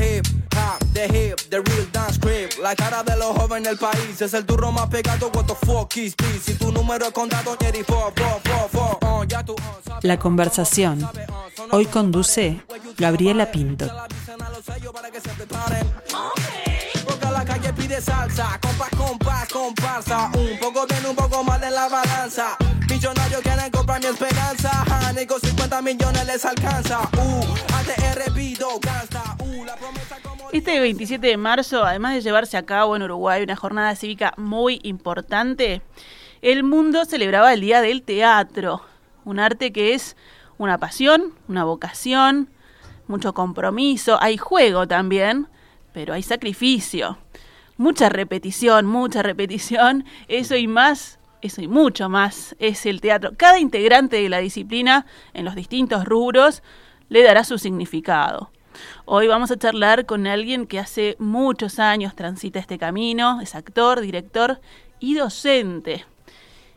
hip hop, the hip, the real dance. La cara de los jóvenes del país es el turro más pegado. What the fuck is this? Si tu número es contado. Oh, oh, La conversación. Hoy conduce Gabriela Pinto. la calle pide salsa, compás, compás, comparsa. Un poco bien, un poco mal en la balanza. Millonarios quieren comprar mi esperanza. Honey, con 50 millones les alcanza. Uh, ATR pido gasta. Uh, la promesa como. Este 27 de marzo, además de llevarse a cabo en Uruguay una jornada cívica muy importante, el mundo celebraba el Día del Teatro, un arte que es una pasión, una vocación, mucho compromiso, hay juego también, pero hay sacrificio, mucha repetición, mucha repetición, eso y más, eso y mucho más es el teatro. Cada integrante de la disciplina en los distintos rubros le dará su significado. Hoy vamos a charlar con alguien que hace muchos años transita este camino, es actor, director y docente,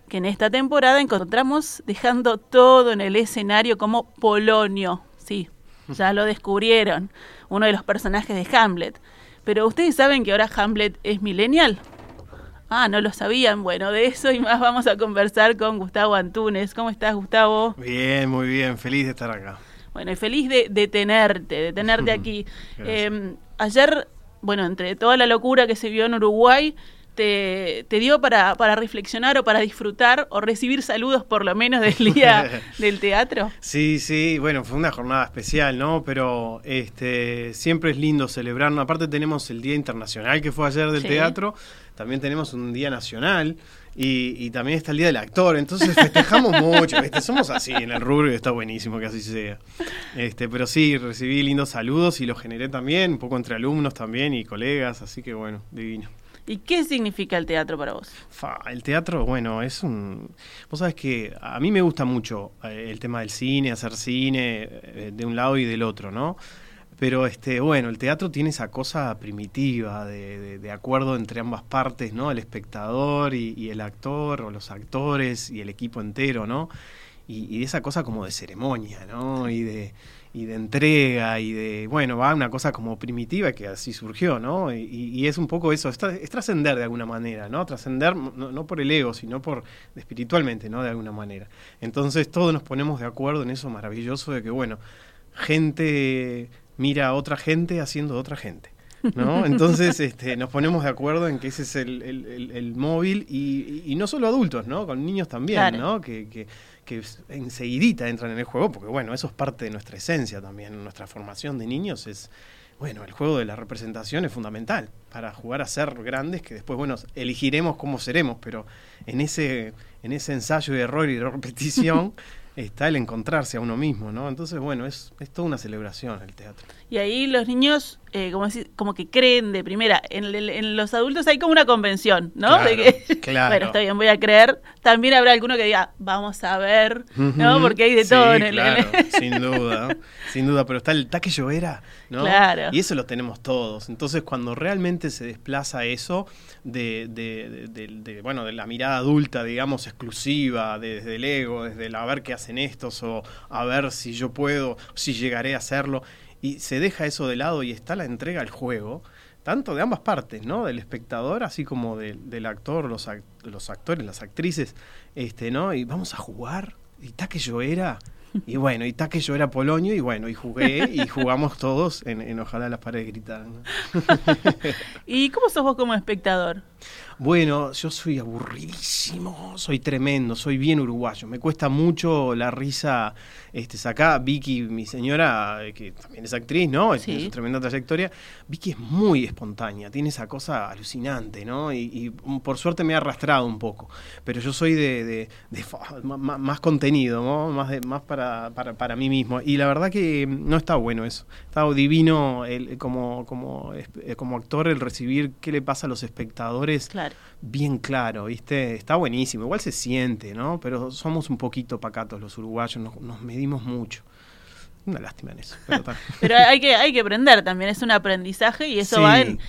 que en esta temporada encontramos dejando todo en el escenario como Polonio. Sí, ya lo descubrieron, uno de los personajes de Hamlet. Pero ustedes saben que ahora Hamlet es millennial. Ah, no lo sabían. Bueno, de eso y más vamos a conversar con Gustavo Antunes. ¿Cómo estás, Gustavo? Bien, muy bien, feliz de estar acá. Bueno, y feliz de, de tenerte, de tenerte aquí. Eh, ayer, bueno, entre toda la locura que se vio en Uruguay, te, te dio para, para reflexionar o para disfrutar o recibir saludos por lo menos del día del teatro. Sí, sí, bueno, fue una jornada especial, ¿no? Pero este siempre es lindo celebrar. Aparte tenemos el Día Internacional que fue ayer del Sí. teatro, también tenemos un Día Nacional y, y también está el Día del Actor. Entonces festejamos mucho, ¿viste? Somos así en el rubro y está buenísimo que así sea. Este, pero sí, recibí lindos saludos y los generé también, un poco entre alumnos también y colegas, así que bueno, divino. ¿Y qué significa el teatro para vos? El teatro, bueno, es un... Vos sabés que a mí me gusta mucho eh, el tema del cine, hacer cine eh, de un lado y del otro, ¿no? Pero este, bueno, el teatro tiene esa cosa primitiva de, de- de acuerdo entre ambas partes, ¿no? El espectador y, y el actor, o los actores y el equipo entero, ¿no? Y, y esa cosa como de ceremonia, ¿no? Y de, y de entrega y de, bueno, va una cosa como primitiva que así surgió, ¿no? Y, y es un poco eso, es, tra- es trascender de alguna manera, ¿no? Trascender no, no por el ego, sino por espiritualmente, ¿no? De alguna manera. Entonces todos nos ponemos de acuerdo en eso maravilloso de que, bueno, gente mira a otra gente haciendo otra gente. ¿no? Entonces este, nos ponemos de acuerdo en que ese es el, el- el- el móvil y, y no solo adultos, ¿no? Con niños también, Claro. ¿no? Que, que, que enseguidita entran en el juego, porque bueno, eso es parte de nuestra esencia también, nuestra formación de niños es, bueno, el juego de la representación es fundamental para jugar a ser grandes, que después, bueno, elegiremos cómo seremos, pero en ese, en ese ensayo de error y de repetición está el encontrarse a uno mismo, ¿no? Entonces, bueno, es, es toda una celebración el teatro. Y ahí los niños, eh, como, decir- como que creen de primera. En, los adultos hay como una convención, ¿no? Claro, de que, claro. bueno, está bien, voy a creer. También habrá alguno que diga, vamos a ver, ¿no? Porque hay de Sí, todo en el. en el- claro, sin duda, sin duda, pero está el taque llovera, ¿no? Claro. Y eso lo tenemos todos. Entonces, cuando realmente se desplaza eso de, de- de- de- de, bueno, de la mirada adulta, digamos, exclusiva, de- desde el ego, desde el a ver qué hacen estos, o a ver si yo puedo, si llegaré a hacerlo, y se deja eso de lado y está la entrega al juego, tanto de ambas partes, ¿no? Del espectador, así como del- actor, los, ac- los actores, las actrices, este, ¿no? Y vamos a jugar, y taque yo era, y bueno, y taque yo era Polonio, y bueno, y jugué, y jugamos todos en, Ojalá las paredes gritaran. ¿Y cómo sos vos como espectador? Bueno, yo soy aburridísimo, soy tremendo, soy bien uruguayo. Me cuesta mucho la risa este, sacar. Vicky, mi señora, eh, que también es actriz, ¿no? Sí. Tiene su tremenda trayectoria. Vicky es muy espontánea, tiene esa cosa alucinante, ¿no? Y, y, um, por suerte me ha arrastrado un poco. Pero yo soy de, más, contenido, ¿no? Más, de, más para, para, para mí mismo. Y la verdad que mm, no está bueno eso. Está divino el, como, como, eh, como actor el recibir qué le pasa a los espectadores Claro. bien claro, ¿viste? Está buenísimo, igual se siente, ¿no? Pero somos un poquito pacatos los uruguayos, nos, nos medimos mucho. una lástima en eso. Pero, hay que hay que aprender también, es un aprendizaje y eso va en,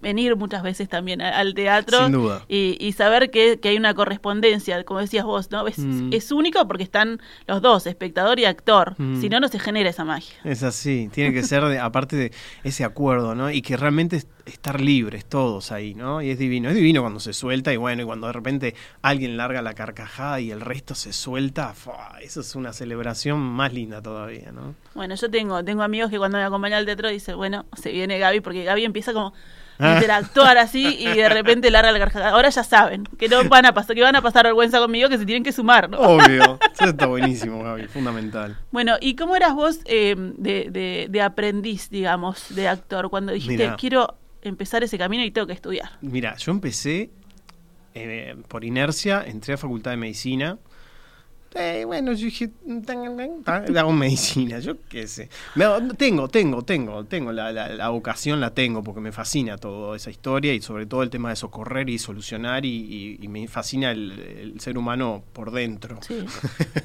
venir muchas veces también al teatro. Sin duda. Y, saber que, hay una correspondencia, como decías vos, ¿no? Es, mm. es único porque están los dos, espectador y actor. Mm. Si no, no se genera esa magia. Es así, tiene que ser, aparte de ese acuerdo, ¿no? Y que realmente estar libres todos ahí, ¿no? Y es divino. Es divino cuando se suelta y bueno, y cuando de repente alguien larga la carcajada y el resto se suelta, eso es una celebración más linda todavía, ¿no? Bueno, yo tengo, tengo amigos que cuando me acompañan al teatro dicen, bueno, se viene Gaby, porque Gaby empieza como a interactuar así y de repente larga la carcajada. Ahora ya saben que no van a pasar, que van a pasar vergüenza conmigo, que se tienen que sumar, ¿no? Obvio, eso está buenísimo, Gaby, fundamental. Bueno, ¿y cómo eras vos eh, de, de, aprendiz, digamos, de actor? Cuando dijiste, quiero empezar ese camino y tengo que estudiar. Mira, yo empecé eh, por inercia, entré a Facultad de Medicina eh, bueno, yo dije, hago medicina, yo qué sé. tengo, tengo, tengo, tengo, la, la, vocación la tengo porque me fascina toda esa historia y sobre todo el tema de socorrer y solucionar y, me fascina el, ser humano por dentro. Sí,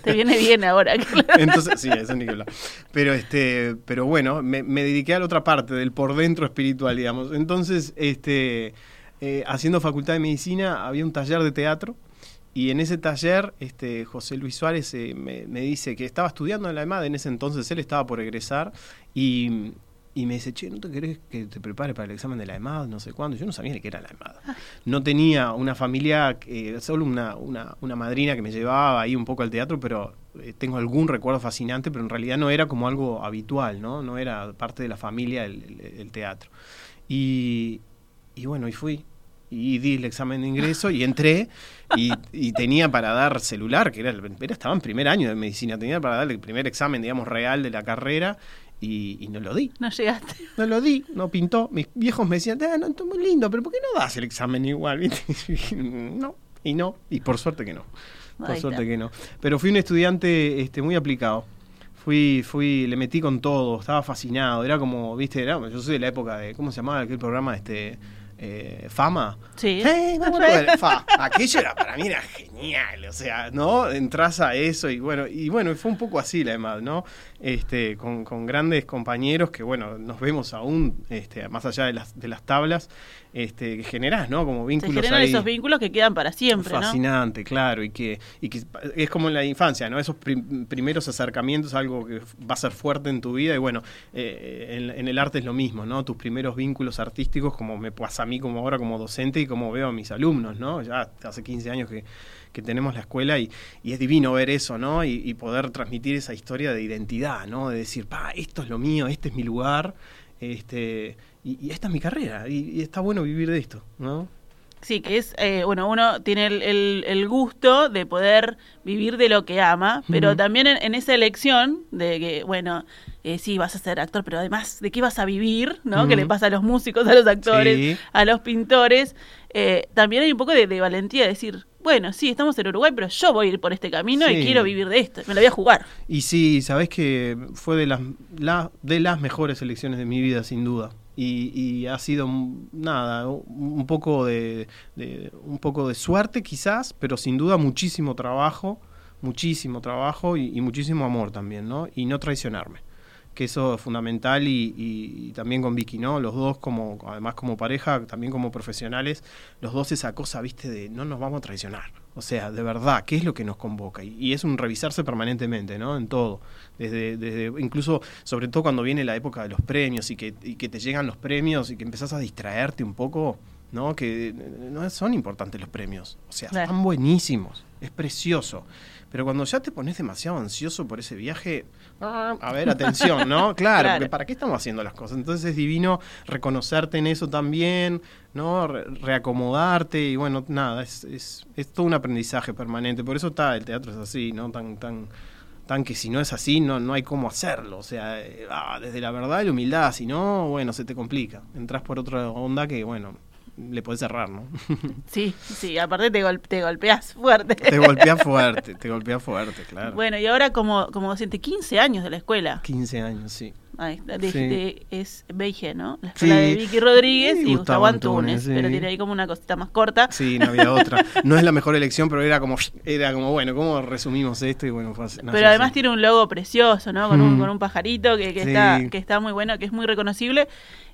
te viene bien ahora. Entonces, sí, eso ni que Pero, este, pero bueno, me, dediqué a la otra parte del por dentro espiritual, digamos. Entonces, este, eh, haciendo facultad de medicina había un taller de teatro y en ese taller, este, José Luis Suárez eh, me, dice que estaba estudiando en la EMAD, en ese entonces él estaba por egresar, y, me dice, che, ¿no te querés que te prepare para el examen de la EMAD? No sé cuándo. Yo no sabía ni qué era la EMAD. Ah. No tenía una familia, eh, solo una, una, una, madrina que me llevaba ahí un poco al teatro, pero eh, tengo algún recuerdo fascinante, pero en realidad no era como algo habitual, ¿no? No era parte de la familia el, teatro. Y, y bueno, y fui y di el examen de ingreso y entré y, tenía para dar celular, que era, estaba en primer año de medicina, tenía para dar el primer examen, digamos, real de la carrera y, no lo di. No llegaste. No lo di, no pintó. Mis viejos me decían, ah, no, esto es muy lindo, pero ¿por qué no das el examen igual? no, y no, y por suerte que no. Por suerte que no. Pero fui un estudiante este, muy aplicado. Fui, fui, le metí con todo, estaba fascinado. Era como, viste, era, yo soy de la época de, ¿cómo se llamaba aquel programa? Este eh, fama. Sí. Aquello era, para mí era genial, o sea, ¿no? Entras a eso y bueno, y bueno, fue un poco así la EMAD, ¿no? Este, con, con grandes compañeros que, bueno, nos vemos aún, este, más allá de las, de las tablas, este, que generás, ¿no? Como vínculos. Se generan esos vínculos que quedan para siempre. Fascinante, claro, y que, y que es como en la infancia, ¿no? Esos primeros acercamientos, algo que va a ser fuerte en tu vida, y bueno, eh, en, el arte es lo mismo, ¿no? Tus primeros vínculos artísticos, como me pasa a mí como ahora como docente y como veo a mis alumnos, ¿no? Ya hace 15 años que, tenemos la escuela y, es divino ver eso, ¿no? Y, poder transmitir esa historia de identidad, ¿no? De decir, pa, esto es lo mío, este es mi lugar, este y, esta es mi carrera y, está bueno vivir de esto, ¿no? Sí, que es, eh, bueno, uno tiene el, el, gusto de poder vivir de lo que ama, pero también en, esa elección de que, bueno, eh, sí, vas a ser actor, pero además, ¿de qué vas a vivir? ¿No? Que le pasa a los músicos, a los actores, a los pintores. Eh, también hay un poco de, valentía de decir, bueno, sí, estamos en Uruguay, pero yo voy a ir por este camino y quiero vivir de esto, me la voy a jugar. Y sí, sabes que fue de las, de las mejores elecciones de mi vida, sin duda. Y, ha sido nada un poco de, un poco de suerte quizás pero sin duda muchísimo trabajo muchísimo trabajo y, muchísimo amor también no y no traicionarme que eso es fundamental y, también con Vicky, ¿no? Los dos como, además como pareja, también como profesionales, los dos esa cosa, viste, de no nos vamos a traicionar. O sea, de verdad, ¿qué es lo que nos convoca? Y, es un revisarse permanentemente, ¿no? En todo. Desde, desde, incluso, sobre todo cuando viene la época de los premios y que, y que te llegan los premios y que empezás a distraerte un poco, ¿no? Que no son importantes los premios. O sea, están buenísimos. Es precioso. Pero cuando ya te pones demasiado ansioso por ese viaje, ah, a ver, atención, ¿no? Claro, porque ¿para qué estamos haciendo las cosas? Entonces es divino reconocerte en eso también, ¿no? reacomodarte y bueno, nada, es, es, es, todo un aprendizaje permanente. Por eso está, el teatro es así, ¿no? Tan, tan, tan que si no es así, no, no hay cómo hacerlo. O sea, eh, ah, desde la verdad y la humildad, si no, bueno, se te complica. Entras por otra onda que, bueno, le podés cerrar, ¿no? Sí, sí, aparte te, te golpeas fuerte. Te golpeas fuerte, te golpeas fuerte, claro. Bueno, y ahora como, como docente, 15 años de la escuela. 15 años, sí. Ahí está, de- Sí. de- es BIG, ¿no? La escuela Sí. de Vicky Rodríguez Y y, Gustavo Antunes, pero tiene ahí como una cosita más corta. Sí, no había otra. No es la mejor elección, pero era como, era como bueno, ¿cómo resumimos esto? Y bueno, fue así- Pero además así. tiene un logo precioso, ¿no? Con, un, Mm. con un pajarito que, que está, que está muy bueno, que es muy reconocible.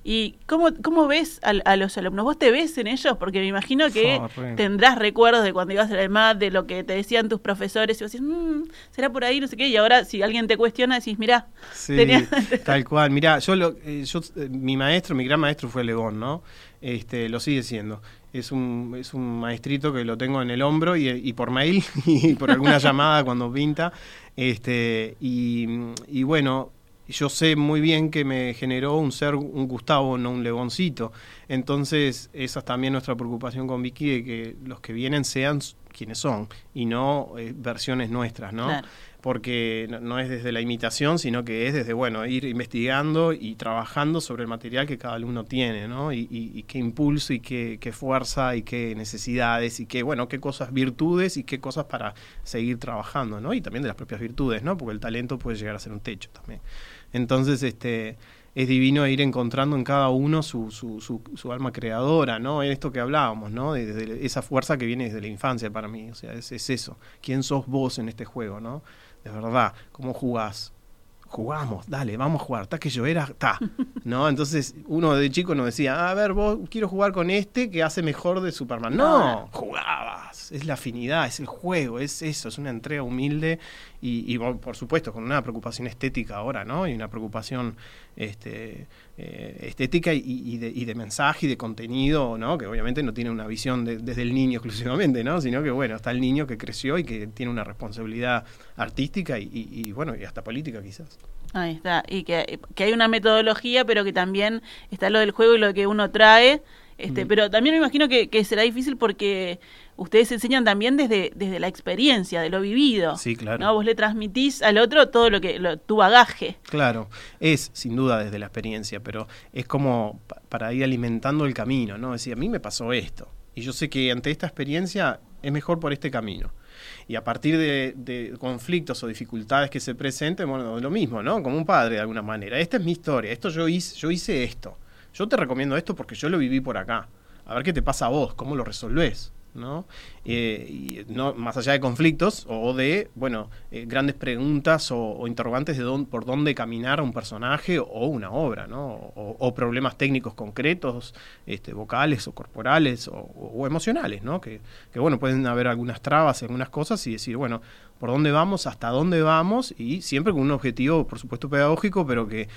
¿Y cómo, cómo ves al- a, los alumnos? ¿Vos te ves en ellos? Porque me imagino que Oh, tendrás recuerdos de cuando ibas a la EMAD, de lo que te decían tus profesores, y vos decís, "Mm, será por ahí, no sé qué. Y ahora, si alguien te cuestiona, decís, mirá, Sí, tenía- tal cual. Mirá, yo, lo, eh, yo eh, mi maestro, mi gran maestro fue Legón, ¿no? Este, lo sigue siendo. Es un, es un maestrito que lo tengo en el hombro y, y por mail y por alguna llamada cuando pinta. Este, y, y bueno, yo sé muy bien que me generó un ser, un Gustavo, no un Legoncito. Entonces, esa es también nuestra preocupación con Vicky, de que los que vienen sean quienes son y no eh, versiones nuestras, ¿no? Porque no, es desde la imitación, sino que es desde, bueno, ir investigando y trabajando sobre el material que cada alumno tiene, ¿no? Y, qué impulso y qué, fuerza y qué necesidades y qué, bueno, qué cosas virtudes y qué cosas para seguir trabajando, ¿no? Y también de las propias virtudes, ¿no? Porque el talento puede llegar a ser un techo también. Entonces, este es divino ir encontrando en cada uno su, su, alma creadora, ¿no? En esto que hablábamos, ¿no? De, de esa fuerza que viene desde la infancia para mí, o sea, es eso. ¿Quién sos vos en este juego, no? De verdad, ¿cómo jugás? Jugamos, dale, vamos a jugar, está que yo era, está, ¿no? Entonces uno de chico nos decía, a ver, vos quiero jugar con este que hace mejor de Superman. No, jugabas, es la afinidad, es el juego, es eso, es una entrega humilde y, y, por supuesto con una preocupación estética ahora, ¿no? Y una preocupación este, eh, estética y, y de, y de mensaje y de contenido, ¿no? Que obviamente no tiene una visión de- desde el niño exclusivamente, ¿no? Sino que, bueno, está el niño que creció y que tiene una responsabilidad artística y, bueno, y hasta política quizás. Ahí está. Y que, que hay una metodología, pero que también está lo del juego y lo que uno trae. Este, Mm. Pero también me imagino que, que será difícil porque ustedes enseñan también desde, desde la experiencia, de lo vivido. Sí, claro. ¿no? Vos le transmitís al otro todo lo que lo- tu bagaje. Claro, es sin duda desde la experiencia, pero es como pa- para ir alimentando el camino, ¿no? Decir, a mí me pasó esto, y yo sé que ante esta experiencia es mejor por este camino. Y a partir de, de conflictos o dificultades que se presenten, bueno, lo mismo, ¿no? Como un padre de alguna manera. Esta es mi historia, esto yo hice, yo hice esto. Yo te recomiendo esto porque yo lo viví por acá. A ver qué te pasa a vos, cómo lo resolvés. ¿no? Eh, y no más allá de conflictos o de bueno eh, grandes preguntas o, interrogantes de dónde, por dónde caminar un personaje o una obra ¿no? o, o problemas técnicos concretos este, vocales o corporales o, o emocionales ¿no? que, que bueno pueden haber algunas trabas y algunas cosas y decir bueno por dónde vamos hasta dónde vamos y siempre con un objetivo por supuesto pedagógico pero que,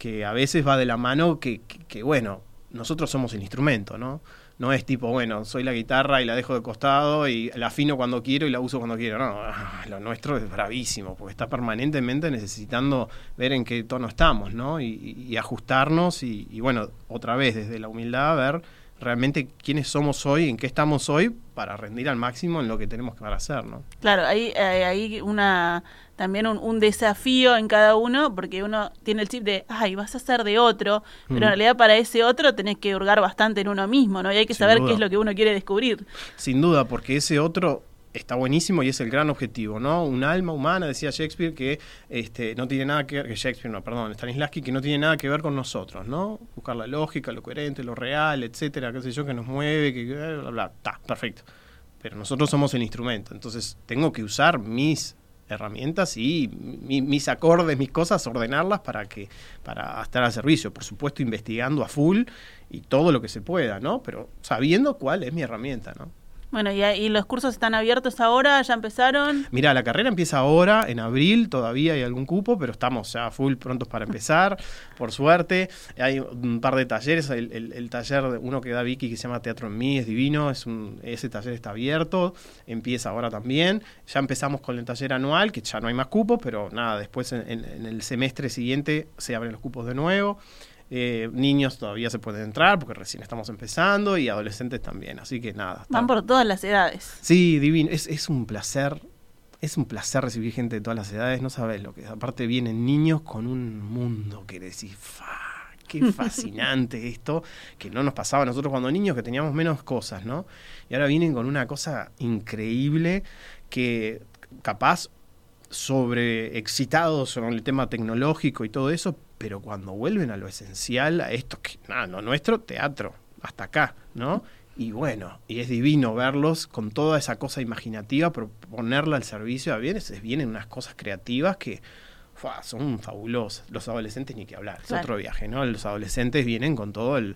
que a veces va de la mano que, que, bueno nosotros somos el instrumento no no es tipo, bueno, soy la guitarra y la dejo de costado y la afino cuando quiero y la uso cuando quiero. No, lo nuestro es bravísimo, porque está permanentemente necesitando ver en qué tono estamos, ¿no? Y, y ajustarnos y, y, bueno, otra vez desde la humildad ver realmente quiénes somos hoy, en qué estamos hoy, para rendir al máximo en lo que tenemos que hacer, ¿no? Claro, hay, hay una también un, un, desafío en cada uno, porque uno tiene el chip de, ay, vas a ser de otro, pero mm. en realidad para ese otro tenés que hurgar bastante en uno mismo, ¿no? Y hay que Sin saber duda. qué es lo que uno quiere descubrir. Sin duda, porque ese otro está buenísimo y es el gran objetivo, ¿no? Un alma humana, decía Shakespeare, que este, no tiene nada que ver, que Shakespeare, no, perdón, Stanislavski, que no tiene nada que ver con nosotros, ¿no? Buscar la lógica, lo coherente, lo real, etcétera, qué sé yo, que nos mueve, que bla, bla, está, perfecto. Pero nosotros somos el instrumento, entonces tengo que usar mis herramientas y mi, mis acordes, mis cosas, ordenarlas para que para estar al servicio. Por supuesto, investigando a full y todo lo que se pueda, ¿no? Pero sabiendo cuál es mi herramienta, ¿no? Bueno, y, y, los cursos están abiertos ahora? ¿Ya empezaron? Mira, la carrera empieza ahora, en abril, todavía hay algún cupo, pero estamos ya full prontos para empezar, por suerte. Hay un par de talleres, el, el, el, taller, uno que da Vicky que se llama Teatro en mí, es divino, es un, ese taller está abierto, empieza ahora también. Ya empezamos con el taller anual, que ya no hay más cupos, pero nada, después en, en, en el semestre siguiente se abren los cupos de nuevo. Eh, niños todavía se pueden entrar porque recién estamos empezando y adolescentes también, así que nada. Van por todas las edades. Sí, divino, es, es un placer, es un placer recibir gente de todas las edades, no sabes lo que es. Aparte vienen niños con un mundo que decís, fa, qué fascinante esto, que no nos pasaba a nosotros cuando niños, que teníamos menos cosas, ¿no? Y ahora vienen con una cosa increíble que capaz sobre excitados con el tema tecnológico y todo eso, pero cuando vuelven a lo esencial, a esto que, nada, no, nuestro teatro, hasta acá, ¿no? Y bueno, y es divino verlos con toda esa cosa imaginativa, ponerla al servicio a bienes, vienen unas cosas creativas que son fabulosas. Los adolescentes ni que hablar, es otro viaje, ¿no? Los adolescentes vienen con todo el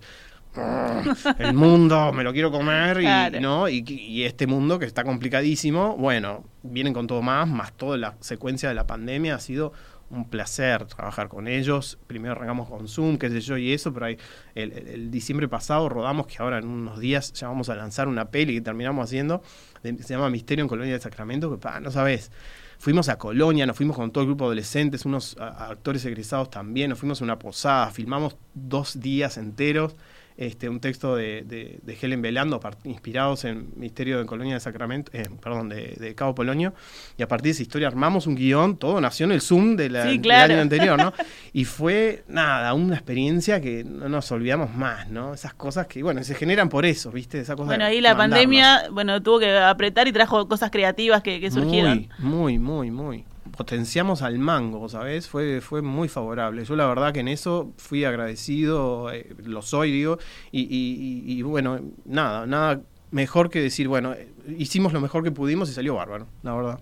el mundo, me lo quiero comer, y, ¿no? Y, este mundo que está complicadísimo, bueno, vienen con todo más, más toda la secuencia de la pandemia ha sido un placer trabajar con ellos. Primero arrancamos con Zoom, qué sé yo, y eso, pero el, diciembre pasado rodamos, que ahora en unos días ya vamos a lanzar una peli que terminamos haciendo, se llama Misterio en Colonia de Sacramento, que no sabes. Fuimos a Colonia, nos fuimos con todo el grupo de adolescentes, unos actores egresados también, nos fuimos a una posada, filmamos dos días enteros este, un texto de, de, Helen Velando, inspirados en Misterio de Colonia de Sacramento, eh, perdón, de, Cabo Polonio, y a partir de esa historia armamos un guion, todo nació en el Zoom de la, del año anterior, ¿no? y fue, nada, una experiencia que no nos olvidamos más, ¿no? Esas cosas que, bueno, se generan por eso, ¿viste? Esa cosa bueno, ahí la pandemia, bueno, tuvo que apretar y trajo cosas creativas que, que surgieron. Muy, muy, muy, muy potenciamos al mango, ¿sabes? Fue, fue muy favorable. Yo la verdad que en eso fui agradecido, eh, lo soy, digo, y, y, bueno, nada, nada mejor que decir, bueno, hicimos lo mejor que pudimos y salió bárbaro, la verdad.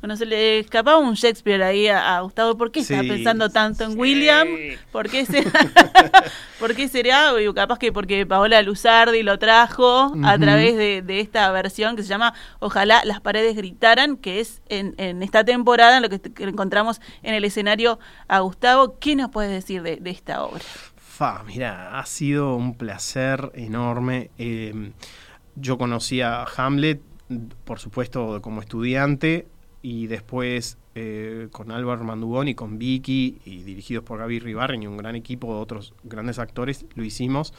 Bueno, se le escapaba un Shakespeare ahí a, Gustavo. ¿Por qué está pensando tanto en William? ¿Por qué, será? ¿Por qué será? Capaz que porque Paola Luzardi lo trajo a través de, esta versión que se llama Ojalá las paredes gritaran, que es en, esta temporada en lo que, encontramos en el escenario a Gustavo. ¿Qué nos puedes decir de, esta obra? Fa, mira, ha sido un placer enorme. Eh, yo conocí a Hamlet, por supuesto, como estudiante y después eh, con Álvaro Mandugón y con Vicky y dirigidos por Gaby Ribarren y un gran equipo de otros grandes actores lo hicimos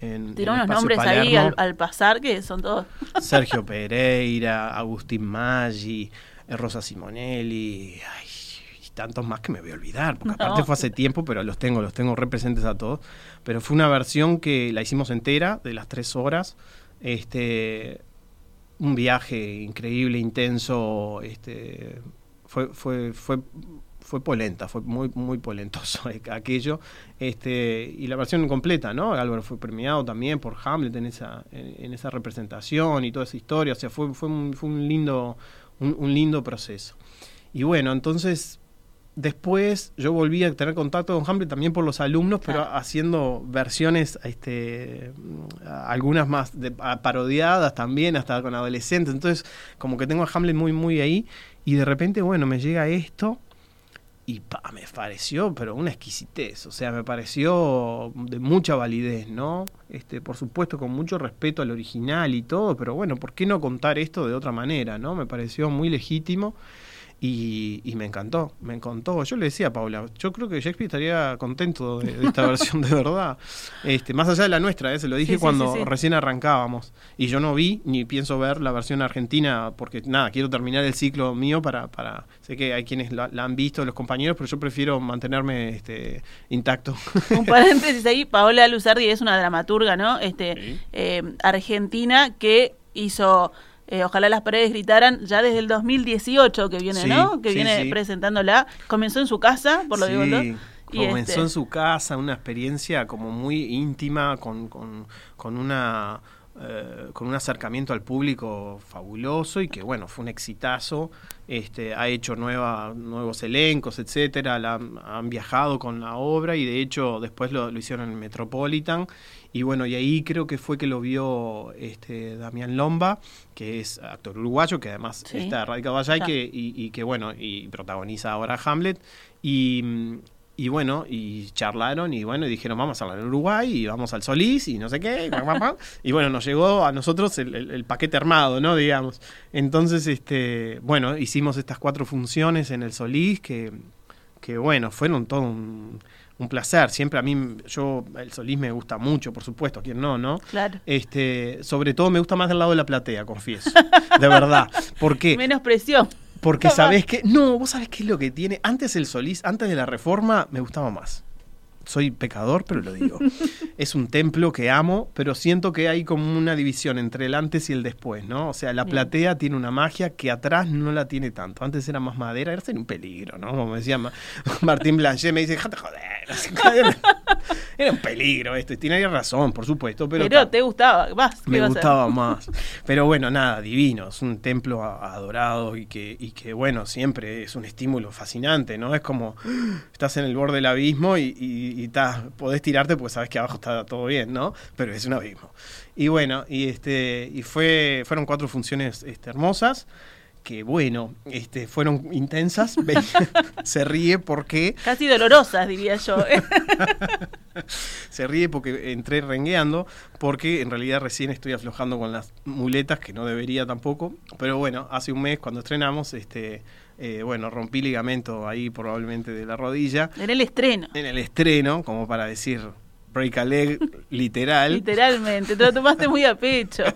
en Tiró unos nombres ahí al, pasar que son todos. Sergio Pereira Agustín Maggi eh, Rosa Simonelli y tantos más que me voy a olvidar porque aparte fue hace tiempo pero los tengo los tengo representes a todos. Pero fue una versión que la hicimos entera de las tres horas. Este un viaje increíble, intenso, este, fue, fue, fue, fue polenta, fue muy, muy polentoso aquello, este, y la versión completa, ¿no? Álvaro fue premiado también por Hamlet en esa, en, esa representación y toda esa historia, o sea, fue, fue, un, fue un lindo, un lindo proceso. Y bueno, entonces Después yo volví a tener contacto con Hamlet también por los alumnos, pero haciendo versiones, este, algunas más parodiadas también, hasta con adolescentes. Entonces, como que tengo a Hamlet muy, muy ahí. Y de repente, bueno, me llega esto y me pareció, pero una exquisitez. O sea, me pareció de mucha validez, ¿no? Este, por supuesto, con mucho respeto al original y todo, pero bueno, ¿por qué no contar esto de otra manera, ¿no? Me pareció muy legítimo. Y, me encantó, me encantó. Yo le decía a Paula, yo creo que Shakespeare estaría contento de, esta versión de verdad. Este, más allá de la nuestra, ¿eh? se lo dije cuando recién arrancábamos. Y yo no vi ni pienso ver la versión argentina porque nada, quiero terminar el ciclo mío para... para sé que hay quienes la, han visto, los compañeros, pero yo prefiero mantenerme este, intacto. Un paréntesis ahí, Paola Luzardi es una dramaturga, ¿no? Este, eh, argentina que hizo eh, ojalá las paredes gritaran ya desde el 2018 que viene, ¿no? Que viene presentándola. Comenzó en su casa, por lo digo, ¿no? Comenzó este en su casa, una experiencia como muy íntima, con, con, con una eh, con un acercamiento al público fabuloso y que bueno, fue un exitazo, este, ha hecho nueva, nuevos elencos, etcétera, han viajado con la obra y de hecho después lo, hicieron en Metropolitan y bueno, y ahí creo que fue que lo vio este, Damián Lomba, que es actor uruguayo, que además está radicado allá y que, y que bueno, y protagoniza ahora Hamlet y y bueno, y charlaron y bueno, y dijeron, vamos a hablar en Uruguay y vamos al Solís y no sé qué. y bueno, nos llegó a nosotros el, paquete armado, ¿no? Digamos. Entonces, este, bueno, hicimos estas cuatro funciones en el Solís que, que bueno, fueron todo un, placer. Siempre a mí, yo, el Solís me gusta mucho, por supuesto, quien no, ¿no? Claro. Este, sobre todo me gusta más del lado de la platea, confieso. De verdad. porque Menos presión. Porque sabés que. No, vos sabés qué es lo que tiene. Antes el Solís, antes de la reforma, me gustaba más. Soy pecador, pero lo digo. es un templo que amo, pero siento que hay como una división entre el antes y el después, ¿no? O sea, la platea tiene una magia que atrás no la tiene tanto. Antes era más madera, era un peligro, ¿no? Como decía Martín Blanchet, me dice, déjate joder. era un peligro esto, y tiene razón, por supuesto. Pero, pero te gustaba más. Me gustaba más. Pero bueno, nada, divino. Es un templo adorado y que, y que, bueno, siempre es un estímulo fascinante, ¿no? Es como estás en el borde del abismo y, y, podés tirarte porque sabes que abajo está todo bien, ¿no? Pero es un abismo. Y bueno, y este, y fue, fueron cuatro funciones este, hermosas que bueno, este, fueron intensas. se ríe porque. Casi dolorosas, diría yo. se ríe porque entré rengueando, porque en realidad recién estoy aflojando con las muletas, que no debería tampoco. Pero bueno, hace un mes cuando estrenamos, este. Eh, bueno, rompí ligamento ahí probablemente de la rodilla. En el estreno. En el estreno, como para decir break a leg literal. Literalmente, te lo tomaste muy a pecho.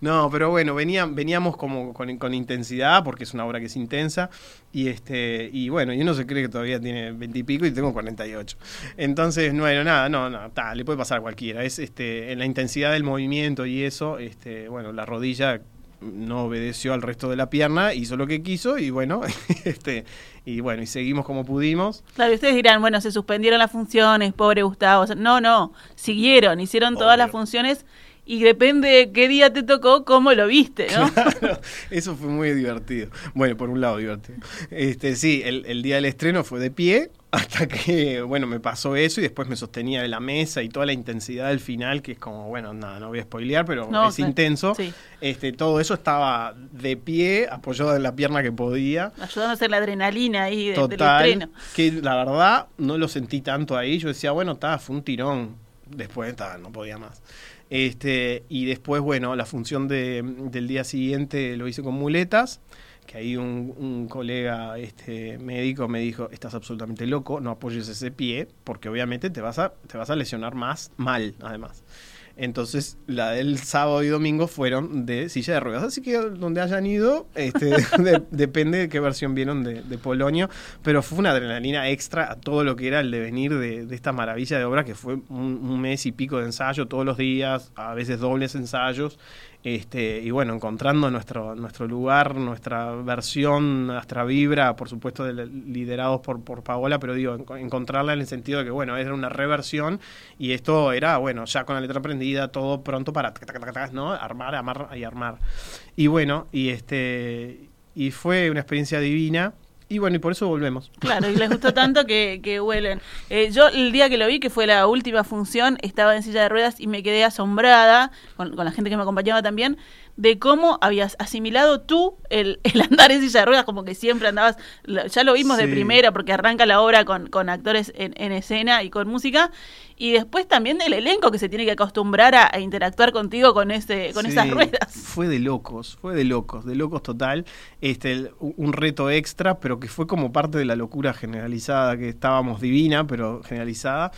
No, pero bueno, veníamos como con, intensidad, porque es una obra que es intensa, y este, y bueno, y uno se cree que todavía tiene veintipico y, tengo 48. Entonces, no, bueno, nada, no, no, le puede pasar a cualquiera. Es este, en la intensidad del movimiento y eso, este, bueno, la rodilla no obedeció al resto de la pierna, hizo lo que quiso y bueno, este, y bueno, y seguimos como pudimos. Claro, ustedes dirán, bueno, se suspendieron las funciones, pobre Gustavo. no, no, siguieron, hicieron todas las funciones y depende de qué día te tocó, cómo lo viste, ¿no? Claro, eso fue muy divertido. Bueno, por un lado divertido. Este, sí, el, día del estreno fue de pie, hasta que, bueno, me pasó eso y después me sostenía de la mesa y toda la intensidad del final, que es como, bueno, nada, no voy a spoilear, pero es intenso. Este, todo eso estaba de pie, apoyado en la pierna que podía. Ayudando a hacer la adrenalina ahí del estreno. Que la verdad no lo sentí tanto ahí. Yo decía, bueno, estaba, fue un tirón. Después, no podía más. Este, y después, bueno, la función de, del día siguiente lo hice con muletas, que ahí un, colega este, médico me dijo, estás absolutamente loco, no apoyes ese pie, porque obviamente te vas a, te vas a lesionar más mal, además. Entonces, la del sábado y domingo fueron de silla de ruedas. Así que donde hayan ido, este, depende de qué versión vieron de, de, Polonio. Pero fue una adrenalina extra a todo lo que era el devenir de, de esta maravilla de obra, que fue un, mes y pico de ensayo todos los días, a veces dobles ensayos. Este, y bueno, encontrando nuestro, nuestro lugar, nuestra versión, nuestra vibra, por supuesto, liderados por, por Paola, pero digo, encontrarla en el sentido de que, bueno, era una reversión y esto era, bueno, ya con la letra aprendida, todo pronto para, ¿no? Armar, amar y armar. Y bueno, y este, y fue una experiencia divina. Y bueno, y por eso volvemos. Claro, y les gustó tanto que, que huelen. Eh, yo el día que lo vi, que fue la última función, estaba en silla de ruedas y me quedé asombrada, con, con la gente que me acompañaba también, de cómo habías asimilado tú el, andar en silla de ruedas, como que siempre andabas, ya lo vimos de primera, porque arranca la obra con, con actores en, escena y con música, y después también del elenco que se tiene que acostumbrar a, interactuar contigo con ese con esas ruedas. Fue de locos, fue de locos, de locos total, este un reto extra, pero que fue como parte de la locura generalizada, que estábamos divina, pero generalizada.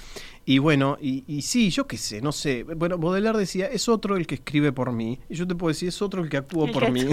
Y bueno, y, y, sí, yo qué sé, no sé. Bueno, Baudelaire decía, es otro el que escribe por mí. Y yo te puedo decir, es otro el que actúa por mí.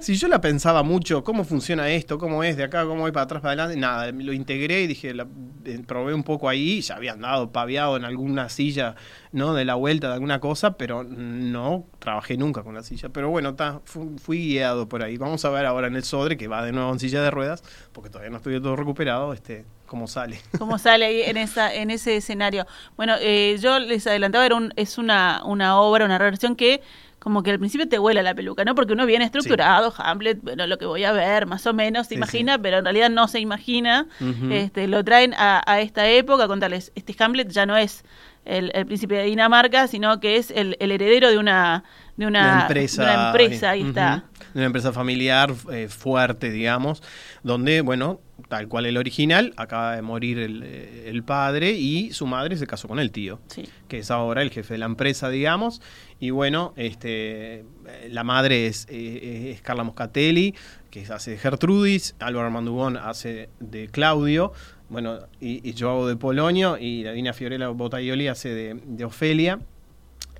si yo la pensaba mucho, cómo funciona esto, cómo es de acá, cómo voy para atrás, para adelante, nada, lo integré y dije, la, eh, probé un poco ahí, ya había andado paviado en alguna silla, ¿no? De la vuelta de alguna cosa, pero no trabajé nunca con la silla. Pero bueno, ta, fui, guiado por ahí. Vamos a ver ahora en el Sodre, que va de nuevo en silla de ruedas, porque todavía no estoy todo recuperado, este cómo sale. Cómo sale ahí en esa en ese escenario. Bueno, eh, yo les adelantaba, era un, es una, una obra, una reversión que como que al principio te huela la peluca, ¿no? Porque uno viene estructurado, Hamlet, bueno, lo que voy a ver, más o menos, se imagina, pero en realidad no se imagina. este, lo traen a, a, esta época, contarles, este Hamlet ya no es el, el príncipe de Dinamarca, sino que es el, el heredero de una, de una, empresa, de una empresa, ahí está. De una empresa familiar eh, fuerte, digamos, donde, bueno, tal cual el original, acaba de morir eh, el, padre y su madre se casó con el tío, que es ahora el jefe de la empresa, digamos. Y bueno, este, la madre es, eh, es Carla Moscatelli, que hace de Gertrudis, Álvaro Armandugón hace de Claudio, bueno, y, yo hago de Polonio, y Davina Fiorella Botaioli hace de, de Ofelia.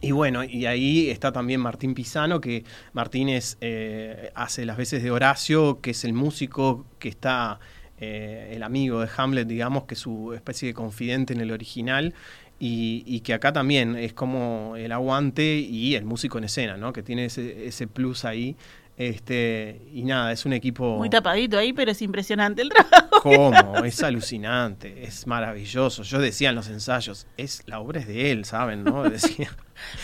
Y bueno, y ahí está también Martín Pisano, que Martínez eh, hace las veces de Horacio, que es el músico que está eh, el amigo de Hamlet, digamos, que es su especie de confidente en el original. Y, que acá también es como el aguante y el músico en escena, ¿no? Que tiene ese, ese plus ahí este, y nada, es un equipo. Muy tapadito ahí, pero es impresionante el trabajo. ¿Cómo? Es alucinante, es maravilloso. Yo decía en los ensayos, es la obra es de él, ¿saben? ¿No? Decía.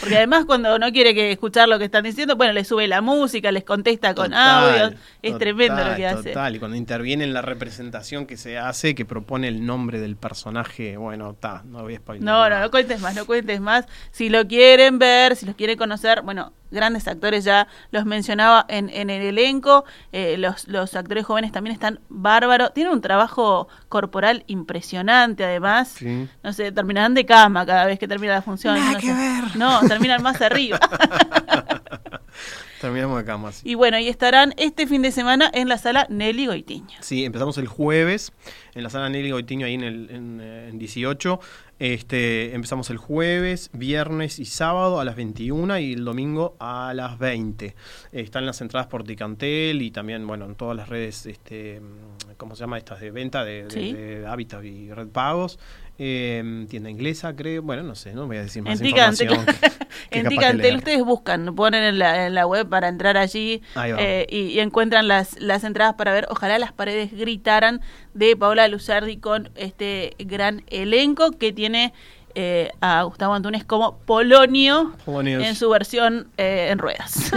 Porque además cuando no quiere que escuchar lo que están diciendo, bueno, le sube la música, les contesta con audios, es tremendo lo que hace. Total, y cuando interviene en la representación que se hace, que propone el nombre del personaje, bueno, está, no voy a spoiler. No, no, no cuentes más, no cuentes más. Si lo quieren ver, si los quieren conocer, bueno, grandes actores ya los mencionaba en, en el elenco, eh, los, los actores jóvenes también están bárbaros, tienen un trabajo corporal impresionante además, no sé, terminarán de cama cada vez que termina la función. Nada que ver. No, terminan más arriba. Terminamos de cama. Y bueno, y estarán este fin de semana en la sala Nelly Goitiño. Sí, empezamos el jueves en la sala Nelly Goitiño ahí en, el, en, 18. Este, empezamos el jueves, viernes y sábado a las 21 y el domingo a las 20. están las entradas por Ticantel y también, bueno, en todas las redes, este, ¿cómo se llama? Estas de venta de, de Hábitat y Red Pagos. Eh, tienda inglesa, creo. Bueno, no sé, no voy a decir más en información. En Ticantel ustedes buscan, ponen en la, en la, web para entrar allí eh, y, encuentran las, las entradas para ver. Ojalá las paredes gritaran de Paola Luzardi con este gran elenco que tiene eh, a Gustavo Antunes como Polonio en su versión eh, en ruedas.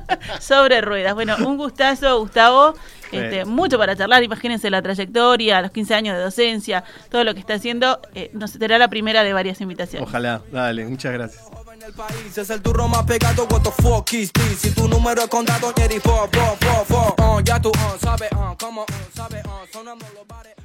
Sobre ruedas. Bueno, un gustazo, Gustavo. Este, mucho para charlar, imagínense la trayectoria, los 15 años de docencia, todo lo que está haciendo. Eh, nos será la primera de varias invitaciones. Ojalá, dale, muchas gracias. Es el turro más pegado, what the fuck is this? Si tu número es contado, Jerry, fo, fo, fo, fo. Uh, ya tú uh, sabes, uh, como uh, sabes, uh, sonamos los bares.